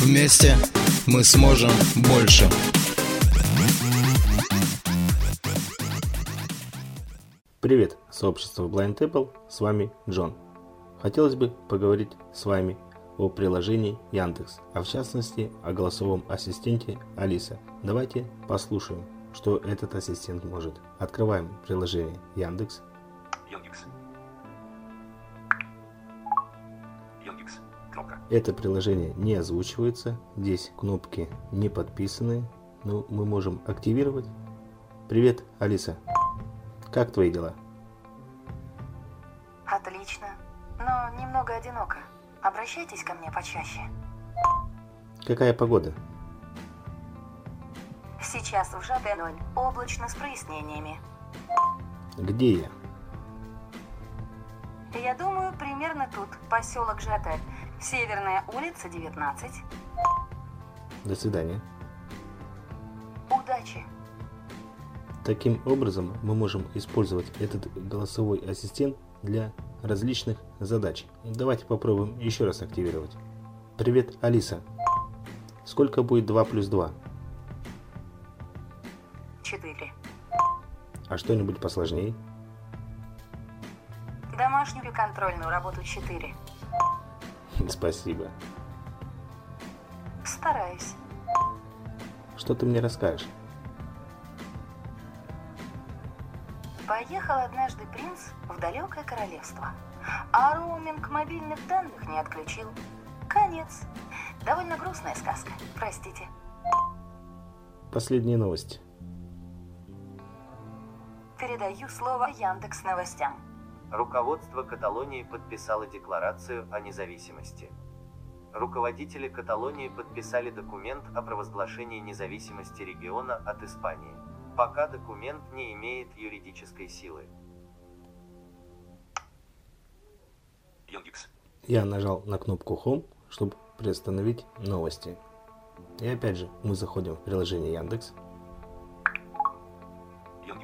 Вместе мы сможем больше. Привет, сообщество Blind Apple, с вами Джон. Хотелось бы поговорить с вами о приложении Яндекс, а в частности о голосовом ассистенте Алиса. Давайте послушаем, что этот ассистент может. Открываем приложение Яндекс. Кнопка. Это приложение не озвучивается, здесь кнопки не подписаны, но мы можем активировать. Привет, Алиса. Как твои дела? Отлично, но немного одиноко. Обращайтесь ко мне почаще. Какая погода? Сейчас в ЖД 0, облачно с прояснениями. Где я? Я думаю, примерно тут, поселок ЖД. Северная улица, 19. До свидания. Удачи! Таким образом, мы можем использовать этот голосовой ассистент для различных задач. Давайте попробуем еще раз активировать. Привет, Алиса. Сколько будет 2 плюс 2? 4. А что-нибудь посложнее? Домашнюю и контрольную работу 4. Спасибо. Стараюсь. Что ты мне расскажешь? Поехал однажды принц в далекое королевство, а роуминг мобильных данных не отключил. Конец. Довольно грустная сказка, простите. Последние новости. Передаю слово Яндекс новостям. Руководство Каталонии подписало декларацию о независимости. Руководители Каталонии подписали документ о провозглашении независимости региона от Испании. Пока документ не имеет юридической силы. Я нажал на кнопку Home, чтобы приостановить новости. И опять же, мы заходим в приложение Яндекс.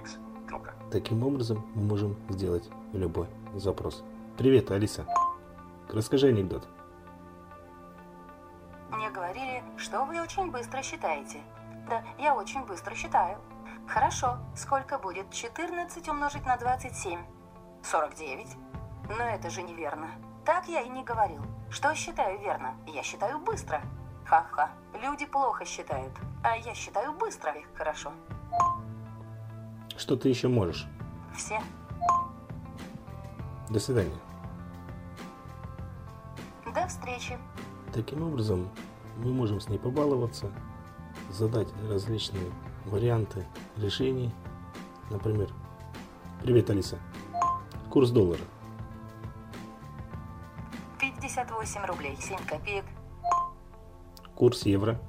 Яндекс. Кнопка. Таким образом, мы можем сделать любой запрос. Привет, Алиса. Расскажи анекдот. Мне говорили, что вы очень быстро считаете. Да, я очень быстро считаю. Хорошо, сколько будет 14 умножить на 27? 49. Но это же неверно. Так я и не говорил. Что считаю верно? Я считаю быстро. Ха-ха. Люди плохо считают. А я считаю быстро. Хорошо. Что ты еще можешь? Все. До свидания. До встречи. Таким образом, мы можем с ней побаловаться, задать различные варианты решений. Например, привет, Алиса. Курс доллара. 58 рублей 7 копеек. Курс евро.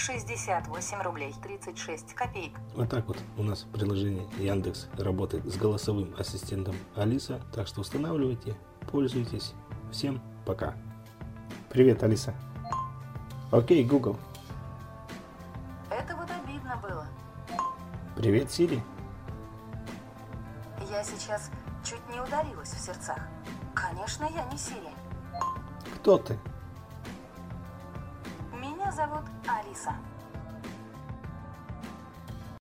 68 рублей 36 копеек. Вот так вот у нас приложение Яндекс работает с голосовым ассистентом Алиса. Так что устанавливайте, пользуйтесь. Всем пока. Привет, Алиса. Окей, Google. Это вот обидно было. Привет, Сири. Я сейчас чуть не ударилась в сердцах. Конечно, я не Сири. Кто ты? Зовут Алиса.